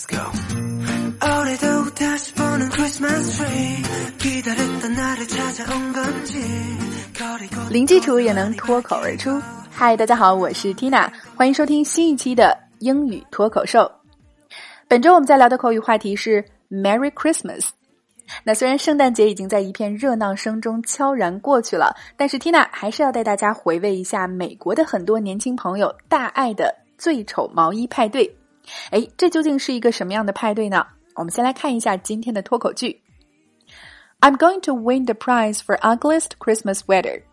Let's go. 올해도 다시 보는 Christmas tree. 기다렸던 날을 찾아온 건지. 거리고 零基础也能脱口而出。嗨，大家好，我是 Tina，欢迎收听新一期的英语脱口秀。本周我们在聊的口语话题是 Merry Christmas。那虽然圣诞节已经在一片热闹声中悄然过去了，但是 Tina 还是要带大家回味一下美国的很多年轻朋友大爱的最丑毛衣派对。 哎，这究竟是一个什么样的派对呢？我们先来看一下今天的脱口剧。I'm going to win the prize for ugliest Christmas sweater.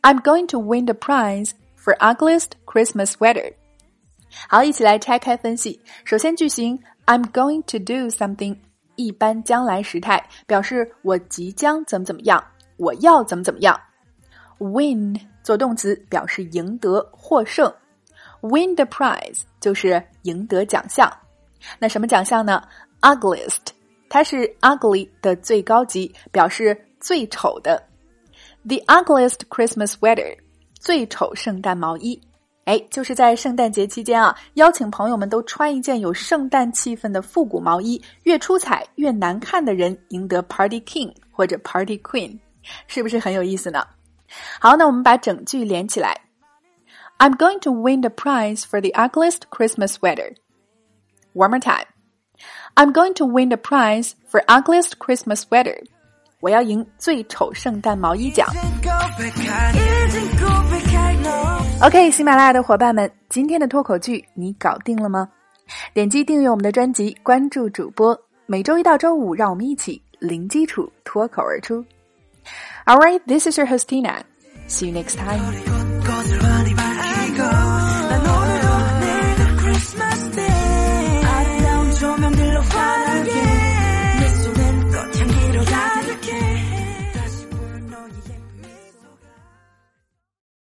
I'm going to win the prize for ugliest Christmas sweater. 好，一起来拆开分析。首先，句型 I'm going to do something 一般将来时态，表示我即将怎么怎么样，我要怎么怎么样。Win 做动词，表示赢得、获胜。Win the prize 就是赢得奖项。那什么奖项呢？Ugliest，它是 ugly 的最高级，表示最丑的。The ugliest Christmas sweater，最丑圣诞毛衣。哎，就是在圣诞节期间啊，邀请朋友们都穿一件有圣诞气氛的复古毛衣，越出彩越难看的人赢得 Party King 或者 Party Queen，是不是很有意思呢？好，那我们把整句连起来。I'm going to win the prize for the ugliest Christmas sweater. One more time. I'm going to win the prize for ugliest Christmas sweater. 我要赢最丑圣诞毛衣奖。OK，喜马拉雅的伙伴们，今天的脱口剧你搞定了吗？点击订阅我们的专辑，关注主播，每周一到周五，让我们一起零基础脱口而出。All right, this is your host Tina. See you next time. Not again.